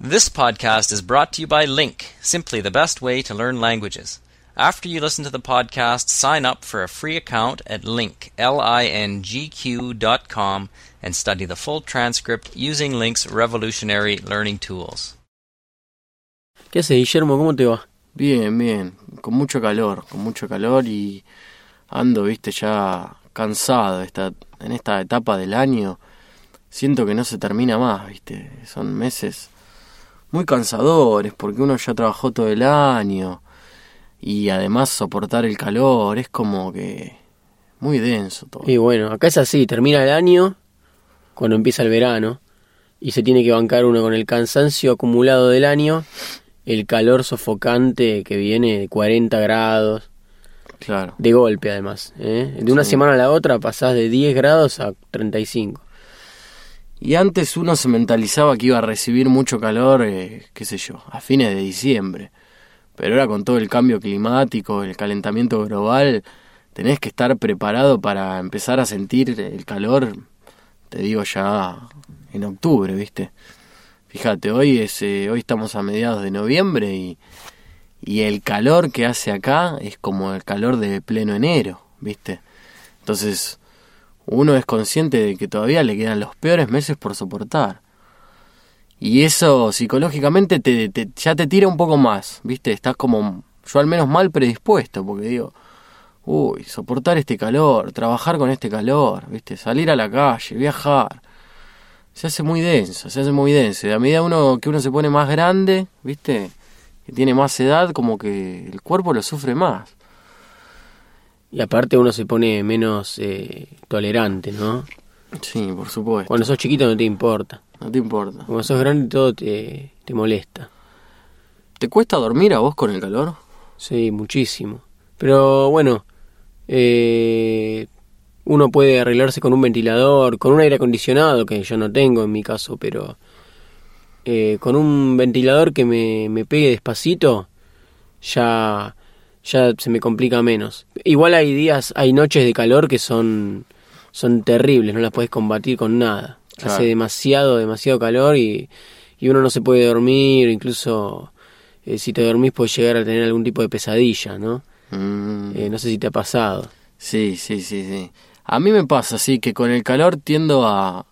This podcast is brought to you by Link, simply the best way to learn languages. After you listen to the podcast, sign up for a free account at link, L-I-N-G-Q dot com and study the full transcript using Link's revolutionary learning tools. ¿Qué haces, Guillermo? ¿Cómo te va? Bien, bien, con mucho calor, con mucho calor y ando, viste, ya cansado esta, en esta etapa del año. Siento que no se termina más, viste, son meses muy cansadores porque uno ya trabajó todo el año y además soportar el calor es como que muy denso todo. Y bueno, acá es así, termina el año cuando empieza el verano y se tiene que bancar uno con el cansancio acumulado del año, el calor sofocante que viene de 40 grados, Claro. de golpe además. ¿eh? De una Sí. semana a la otra pasás de 10 grados a 35. Y antes uno se mentalizaba que iba a recibir mucho calor, eh, qué sé yo, a fines de diciembre. Pero ahora con todo el cambio climático, el calentamiento global, tenés que estar preparado para empezar a sentir el calor, te digo ya en octubre, ¿viste? Fíjate, hoy es eh, hoy estamos a mediados de noviembre y, y el calor que hace acá es como el calor de pleno enero, ¿viste? Entonces, uno es consciente de que todavía le quedan los peores meses por soportar. Y eso psicológicamente te, te- ya te tira un poco más, ¿viste? Estás como, yo al menos mal predispuesto, porque digo, uy, soportar este calor, trabajar con este calor, ¿viste? Salir a la calle, viajar. Se hace muy denso, se hace muy denso. Y a medida uno, que uno se pone más grande, ¿viste? Que tiene más edad, como que el cuerpo lo sufre más. Y aparte uno se pone menos eh, tolerante, ¿no? Sí, por supuesto. Cuando sos chiquito no te importa. No te importa. Cuando sos grande todo te, te molesta. ¿Te cuesta dormir a vos con el calor? Sí, muchísimo. Pero bueno, eh, uno puede arreglarse con un ventilador, con un aire acondicionado, que yo no tengo en mi caso, pero eh, con un ventilador que me, me pegue despacito, ya, ya se me complica menos. Igual hay días, hay noches de calor que son, son terribles, no las podés combatir con nada. Claro. Hace demasiado, demasiado calor y, y uno no se puede dormir, incluso eh, si te dormís puedes llegar a tener algún tipo de pesadilla, ¿no? Mm, Eh, no sé si te ha pasado. sí, sí, sí, sí. A mí me pasa, sí, que con el calor tiendo a,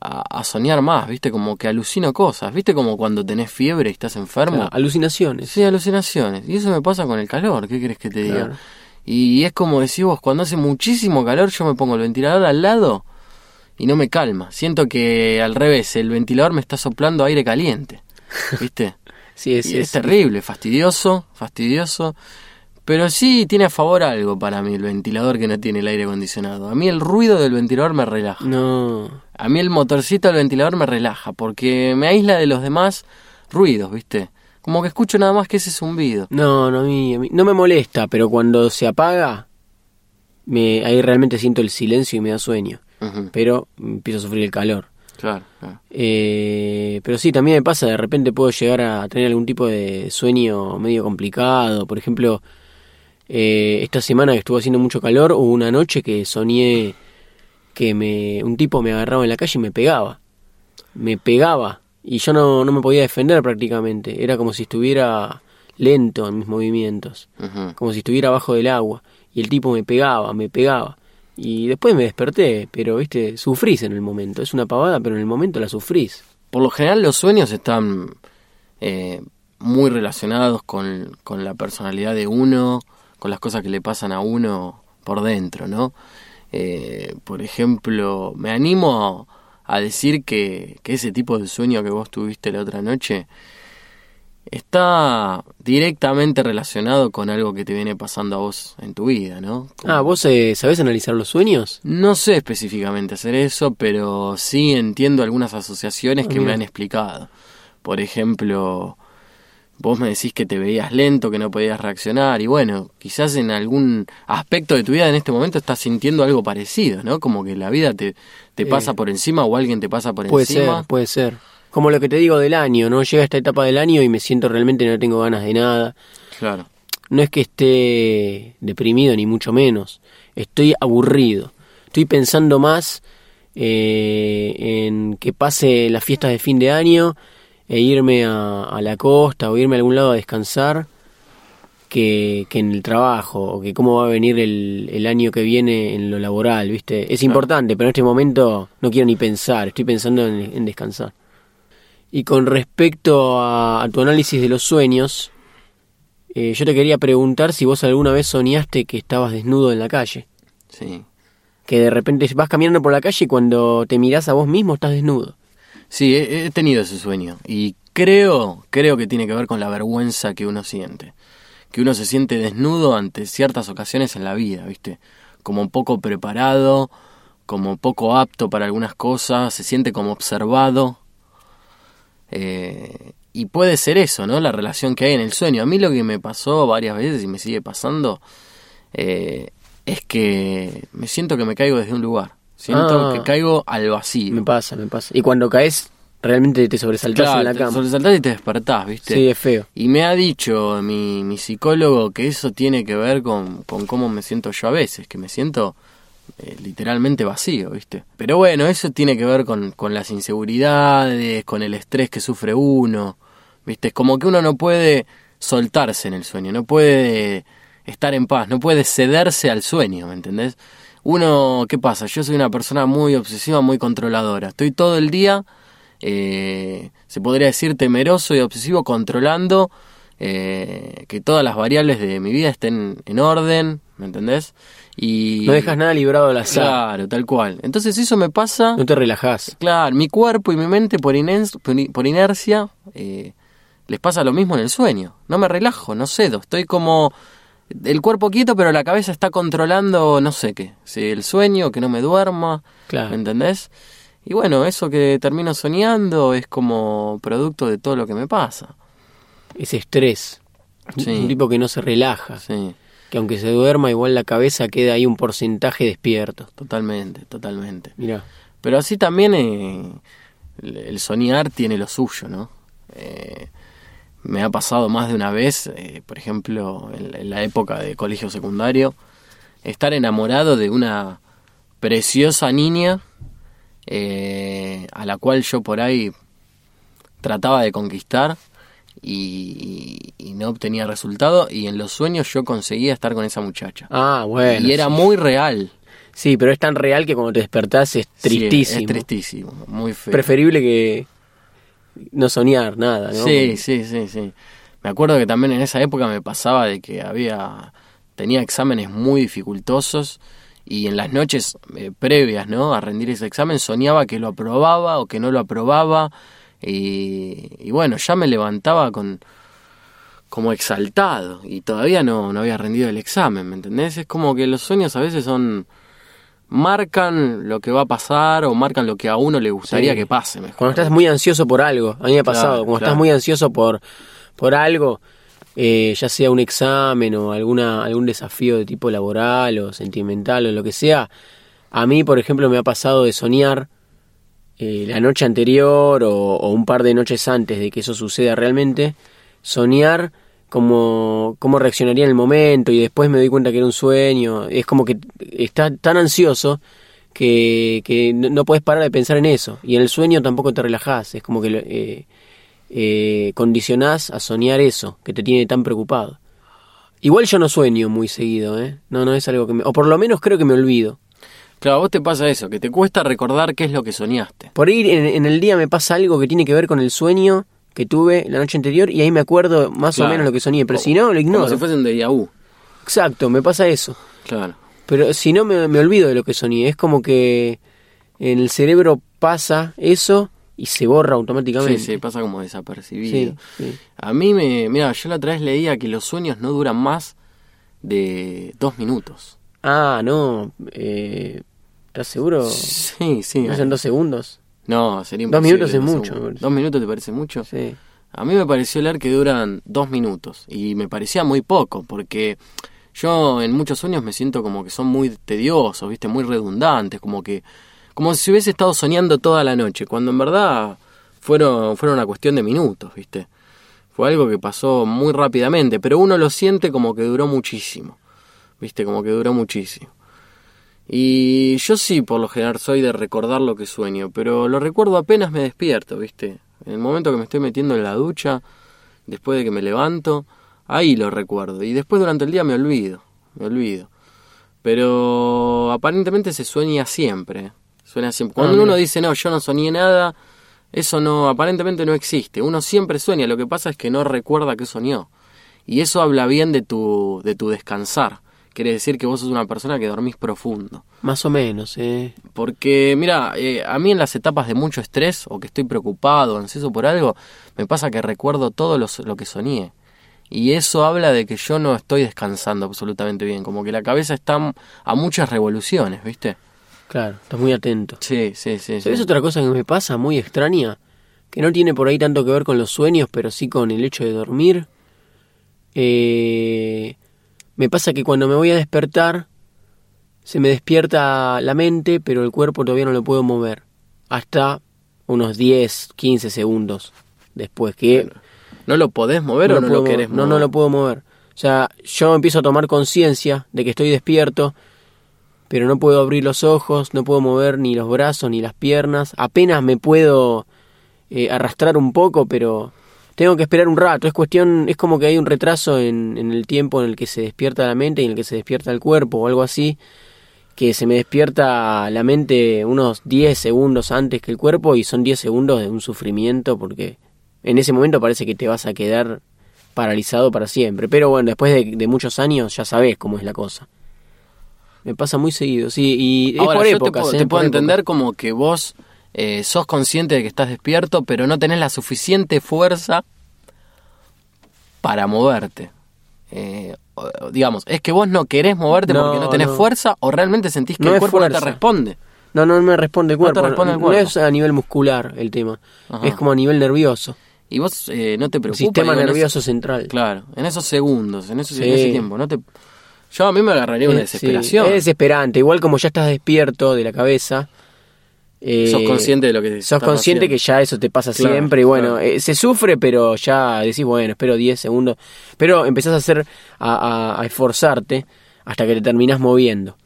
a, a soñar más, ¿viste? Como que alucino cosas, ¿viste? Como cuando tenés fiebre y estás enfermo. Ah, alucinaciones. Sí, alucinaciones. Y eso me pasa con el calor, ¿qué querés que te diga? Claro. Y es como decís vos, cuando hace muchísimo calor yo me pongo el ventilador al lado y no me calma. Siento que al revés, el ventilador me está soplando aire caliente, ¿viste? Sí, es, Y es es- terrible, fastidioso, fastidioso. Pero sí tiene a favor algo para mí el ventilador que no tiene el aire acondicionado. A mí el ruido del ventilador me relaja. No. A mí el motorcito del ventilador me relaja porque me aísla de los demás ruidos, ¿viste? Como que escucho nada más que ese zumbido. No, no, a mí, a mí- no me molesta, pero cuando se apaga, me, ahí realmente siento el silencio y me da sueño. Pero empiezo a sufrir el calor. Claro, claro. Eh, pero sí, también me pasa, de repente puedo llegar a tener algún tipo de sueño medio complicado. Por ejemplo, eh, esta semana que estuvo haciendo mucho calor, hubo una noche que soñé que me, un tipo me agarraba en la calle y me pegaba. Me pegaba. Y yo no, no me podía defender prácticamente. Era como si estuviera lento en mis movimientos. Como si estuviera abajo del agua. Y el tipo me pegaba, me pegaba. Y después me desperté, pero viste, sufrís en el momento. Es una pavada, pero en el momento la sufrís. Por lo general los sueños están eh, muy relacionados con, con la personalidad de uno, con las cosas que le pasan a uno por dentro, ¿no? Eh, por ejemplo, me animo a, decir que, que ese tipo de sueño que vos tuviste la otra noche está directamente relacionado con algo que te viene pasando a vos en tu vida, ¿no? Como- Ah, ¿vos eh, sabés analizar los sueños? no sé específicamente hacer eso, pero sí entiendo algunas asociaciones Ah, que me mira. han explicado. Por ejemplo, vos me decís que te veías lento, que no podías reaccionar, y bueno, quizás en algún aspecto de tu vida en este momento estás sintiendo algo parecido, ¿no? Como que la vida te, te Eh, pasa por encima o alguien te pasa por Puede encima. ser, puede ser. Como lo que te digo del año, ¿no? Llega esta etapa del año y me siento realmente no tengo ganas de nada. Claro. No es que esté deprimido, ni mucho menos. Estoy aburrido. Estoy pensando más eh, en que pase las fiestas de fin de año e irme a, a la costa o irme a algún lado a descansar que, que en el trabajo o que cómo va a venir el, el año que viene en lo laboral, ¿viste? Es importante, pero en este momento no quiero ni pensar, estoy pensando en, en descansar. Y con respecto a, a tu análisis de los sueños, eh, yo te quería preguntar si vos alguna vez soñaste que estabas desnudo en la calle. Sí. Que de repente vas caminando por la calle y cuando te mirás a vos mismo estás desnudo. Sí, he, tenido ese sueño y creo, creo que tiene que ver con la vergüenza que uno siente. Que uno se siente desnudo ante ciertas ocasiones en la vida, ¿viste? Como poco preparado, como poco apto para algunas cosas, se siente como observado. Eh, y puede ser eso, ¿no? La relación que hay en el sueño. A mí lo que me pasó varias veces y me sigue pasando eh, es que me siento que me caigo desde un lugar. Siento Ah. que caigo al vacío. Me pasa, me pasa. Y cuando caes, realmente te sobresaltás Claro, en la te cama. sobresaltás y te despertás, ¿viste? Sí, es feo. Y me ha dicho mi, mi psicólogo que eso tiene que ver con, con cómo me siento yo a veces, que me siento eh, literalmente vacío, ¿viste? Pero bueno, eso tiene que ver con, con las inseguridades, con el estrés que sufre uno, ¿viste? Es como que uno no puede soltarse en el sueño, no puede estar en paz, no puede cederse al sueño, ¿me entendés? Uno, ¿qué pasa? Yo soy una persona muy obsesiva, muy controladora. Estoy todo el día, eh, se podría decir, temeroso y obsesivo, controlando eh, que todas las variables de mi vida estén en orden, ¿me entendés? Y No dejas nada librado al azar. Claro, tal cual. Entonces eso me pasa, No te relajás. claro, mi cuerpo y mi mente por, inercia eh, les pasa lo mismo en el sueño. No me relajo, no cedo, estoy como el cuerpo quieto, pero la cabeza está controlando no sé qué, si el sueño, que no me duerma, Claro. ¿me entendés? Y bueno, eso que termino soñando es como producto de todo lo que me pasa. Ese estrés. Sí. Un tipo que no se relaja. Sí, Que aunque se duerma, igual la cabeza queda ahí un porcentaje despierto. totalmente, totalmente. Mirá. Pero así también eh, el el soñar tiene lo suyo, ¿no? Eh, me ha pasado más de una vez, eh, por ejemplo, en, en la época de colegio secundario, estar enamorado de una preciosa niña eh, a la cual yo por ahí trataba de conquistar y, y no obtenía resultado y en los sueños yo conseguía estar con esa muchacha. Ah, bueno. y era sí. muy real. Sí, pero es tan real que cuando te despertás es Sí, tristísimo. es tristísimo, muy feo. Preferible que no soñar nada, ¿no? Sí, sí, sí, sí. Me acuerdo que también en esa época me pasaba de que había tenía exámenes muy dificultosos y en las noches eh, previas, ¿no? A rendir ese examen soñaba que lo aprobaba o que no lo aprobaba y, y bueno, ya me levantaba con como exaltado y todavía no, no había rendido el examen, ¿me entendés? Es como que los sueños a veces son marcan lo que va a pasar o marcan lo que a uno le gustaría Sí. que pase mejor. Cuando estás muy ansioso por algo, a mí me ha pasado, Claro, cuando claro. estás muy ansioso por, por algo, eh, ya sea un examen o alguna, algún desafío de tipo laboral o sentimental o lo que sea, a mí, por ejemplo, me ha pasado de soñar eh, la noche anterior o, o un par de noches antes de que eso suceda realmente, soñar como cómo reaccionaría en el momento y después me doy cuenta que era un sueño. Es como que está tan ansioso que, que no, no puedes parar de pensar en eso. Y en el sueño tampoco te relajás. Es como que eh, eh, condicionás a soñar eso que te tiene tan preocupado. Igual yo no sueño muy seguido, ¿eh? No, no es algo que me... O por lo menos creo que me olvido. Claro, a vos te pasa eso, que te cuesta recordar qué es lo que soñaste. Por ahí en, en el día me pasa algo que tiene que ver con el sueño que tuve la noche anterior y ahí me acuerdo más Claro. o menos lo que soñé, pero si no, lo ignoro. Como si fuese un déjà vu. Exacto, me pasa eso. Claro. Pero si no, me, me olvido de lo que soñé. Es como que en el cerebro pasa eso y se borra Sí, automáticamente. sí, pasa como desapercibido. Sí, sí. A mí me... Mira, yo la otra vez leía que los sueños no duran más de dos minutos. Ah, no. Eh, ¿Estás seguro? Sí, sí. ¿No son dos segundos? No, sería Dos imposible, minutos es mucho, segundo. me parece. ¿Dos minutos te parece mucho? Sí. A mí me pareció leer que duran dos minutos y me parecía muy poco porque yo en muchos sueños me siento como que son muy tediosos, viste, muy redundantes, como que como si hubiese estado soñando toda la noche, cuando en verdad fueron fueron una cuestión de minutos, viste. Fue algo que pasó muy rápidamente, pero uno lo siente como que duró muchísimo, viste, como que duró muchísimo. Y yo sí, por lo general, soy de recordar lo que sueño, pero lo recuerdo apenas me despierto, ¿viste? En el momento que me estoy metiendo en la ducha, después de que me levanto, ahí lo recuerdo. Y después durante el día me olvido, me olvido. Pero aparentemente se sueña siempre. Suena siempre. Cuando Ah, uno dice, no, yo no soñé nada, eso no, aparentemente no existe. Uno siempre sueña, lo que pasa es que no recuerda que soñó. Y eso habla bien de tu, de tu descansar. Quiere decir que vos sos una persona que dormís profundo. Más o menos, ¿eh? Porque, mira, eh, a mí en las etapas de mucho estrés o que estoy preocupado, ansioso por algo, me pasa que recuerdo todo los- lo que soñé. Y eso habla de que yo no estoy descansando absolutamente bien, como que la cabeza está a muchas revoluciones, ¿viste? Claro, estás muy atento. Sí, sí, sí. sí. ¿Sabes otra cosa que me pasa muy extraña? Que no tiene por ahí tanto que ver con los sueños, pero sí con el hecho de dormir. Eh, me pasa que cuando me voy a despertar, se me despierta la mente, pero el cuerpo todavía no lo puedo mover. Hasta unos 10, 15 segundos después que ¿No lo podés mover o no puedo lo querés mover. mover? No, no lo puedo mover. O sea, yo empiezo a tomar conciencia de que estoy despierto, pero no puedo abrir los ojos, no puedo mover ni los brazos ni las piernas. Apenas me puedo eh, arrastrar un poco, pero tengo que esperar un rato. Es cuestión, es como que hay un retraso en, en el tiempo en el que se despierta la mente y en el que se despierta el cuerpo o algo así. Que se me despierta la mente unos 10 segundos antes que el cuerpo y son 10 segundos de un sufrimiento porque en ese momento parece que te vas a quedar paralizado para siempre. Pero bueno, después de, de muchos años ya sabes cómo es la cosa. Me pasa muy seguido, sí, y es Ahora, por yo épocas. te puedo, ¿eh? te Por puedo épocas. entender como que vos eh, sos consciente de que estás despierto, pero no tenés la suficiente fuerza para moverte. Eh, digamos, es que vos no querés moverte No, porque no tenés no. fuerza o realmente sentís que No el cuerpo no te responde. No, no me responde el No te cuerpo. responde el no cuerpo. es a nivel muscular el tema. Ajá. Es como a nivel nervioso. Y vos eh, no te El preocupa. sistema digo, nervioso central. claro, en esos segundos, en, esos, en Sí. ese tiempo. No te, yo a mí me agarraría una Eh, sí, desesperación. es desesperante. Igual como ya estás despierto de la cabeza. Eh, sos consciente de lo que Sos consciente haciendo. que ya eso te pasa Claro, siempre y bueno, claro. eh, se sufre pero ya decís, bueno, espero 10 segundos, pero empezás a hacer, a, a- a esforzarte hasta que te terminás moviendo.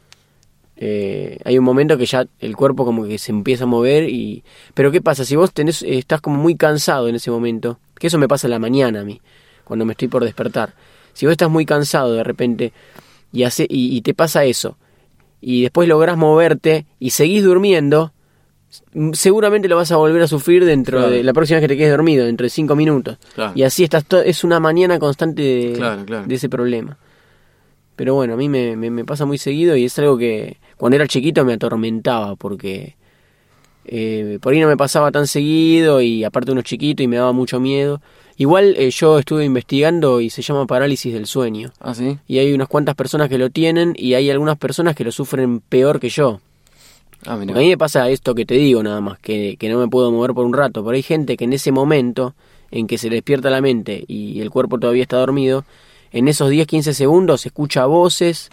Eh, hay un momento que ya el cuerpo como que se empieza a mover y... Pero ¿qué pasa? Si vos tenés, estás como muy cansado en ese momento, que eso me pasa en la mañana a mí, cuando me estoy por despertar. Si vos estás muy cansado de repente y, hace, y, y te pasa eso, y después lográs moverte y seguís durmiendo, seguramente lo vas a volver a sufrir dentro Claro. de la próxima vez que te quedes dormido, dentro de cinco minutos. Claro. Y así estás es una mañana constante de, Claro, claro. de ese problema. Pero bueno, a mí me, me, me pasa muy seguido y es algo que cuando era chiquito me atormentaba porque eh, por ahí no me pasaba tan seguido y aparte uno es chiquito y me daba mucho miedo. Igual eh, yo estuve investigando y se llama parálisis del sueño. Ah, sí. Y hay unas cuantas personas que lo tienen y hay algunas personas que lo sufren peor que yo. Ah, a mí me pasa esto que te digo nada más, que, que no me puedo mover por un rato. Pero hay gente que en ese momento en que se le despierta la mente y el cuerpo todavía está dormido, en esos 10-15 segundos escucha voces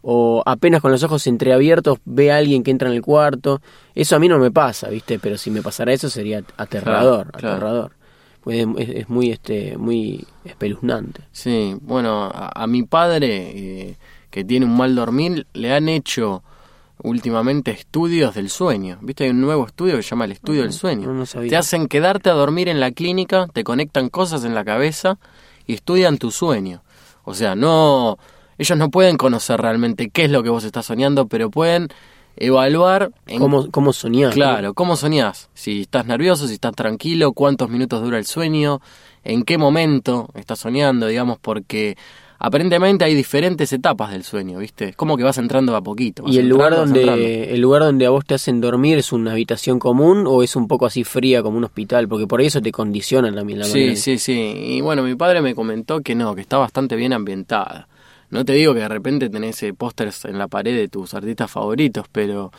o apenas con los ojos entreabiertos ve a alguien que entra en el cuarto. Eso a mí no me pasa, ¿viste? Pero si me pasara eso sería aterrador, Claro, claro. aterrador. Pues es, es- es muy este muy espeluznante. Sí, bueno, a, a mi padre, eh, que tiene un mal dormir, le han hecho últimamente estudios del sueño. ¿Viste? Hay un nuevo estudio que se llama el estudio del sueño. no, no sabía. Te hacen quedarte a dormir en la clínica, te conectan cosas en la cabeza y estudian tu sueño. O sea, no... Ellos no pueden conocer realmente qué es lo que vos estás soñando, pero pueden evaluar en ¿Cómo, cómo soñar? Claro, ¿cómo soñás? Si estás nervioso, si estás tranquilo, cuántos minutos dura el sueño, en qué momento estás soñando, digamos, porque aparentemente hay diferentes etapas del sueño, ¿viste? Es como que vas entrando a poquito. ¿Y el lugar entrando, donde el lugar donde a vos te hacen dormir es una habitación común o es un poco así fría como un hospital? Porque por ahí eso te condiciona también la Sí, manera. sí, sí. Y bueno, mi padre me comentó que no, que está bastante bien ambientada. No te digo que de repente tenés eh, pósters en la pared de tus artistas favoritos, pero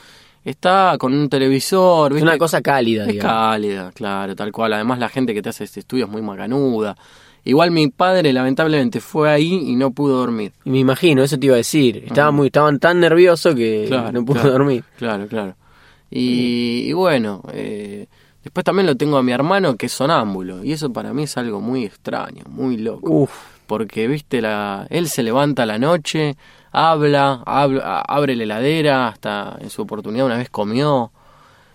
está con un televisor, Es ¿viste? una cosa cálida, Es digamos. cálida, claro, tal cual. Además la gente que te hace este estudio es muy macanuda. Igual mi padre lamentablemente fue ahí y no pudo dormir. Y me imagino, eso te iba a decir. Estaba muy, estaban tan nerviosos que Claro, no pudo claro. dormir. Claro, claro. Y, y bueno, eh, después también lo tengo a mi hermano que es sonámbulo. Y eso para mí es algo muy extraño, muy loco. Uf, Porque, viste, la, él se levanta a la noche, habla, habla, abre la heladera, hasta en su oportunidad una vez comió.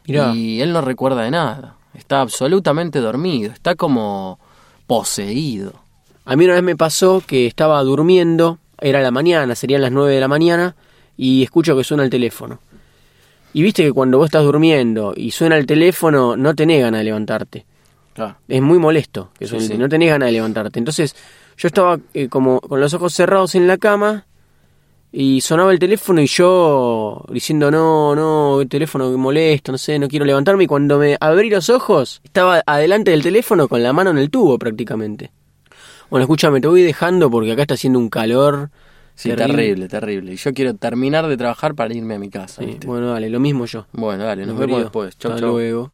Mirá. Y él no recuerda de nada. Está absolutamente dormido, está como poseído. A mí una vez me pasó que estaba durmiendo, era la mañana, serían las 9 de la mañana, y escucho que suena el teléfono. Y viste que cuando vos estás durmiendo y suena el teléfono, no tenés ganas de levantarte. Es muy molesto que Sí, suene, sí. no tenés ganas de levantarte. Entonces yo estaba eh, como con los ojos cerrados en la cama y sonaba el teléfono y yo diciendo no, no, el teléfono que molesto, no sé, no quiero levantarme. Y cuando me abrí los ojos, estaba adelante del teléfono con la mano en el tubo prácticamente. Bueno, escúchame, te voy dejando porque acá está haciendo un calor. Sí, terrible, terrible. Y yo quiero terminar de trabajar para irme a mi casa. Bueno, dale, lo mismo yo. Bueno, dale, nos Mi vemos después. Chau, Hasta chau. luego.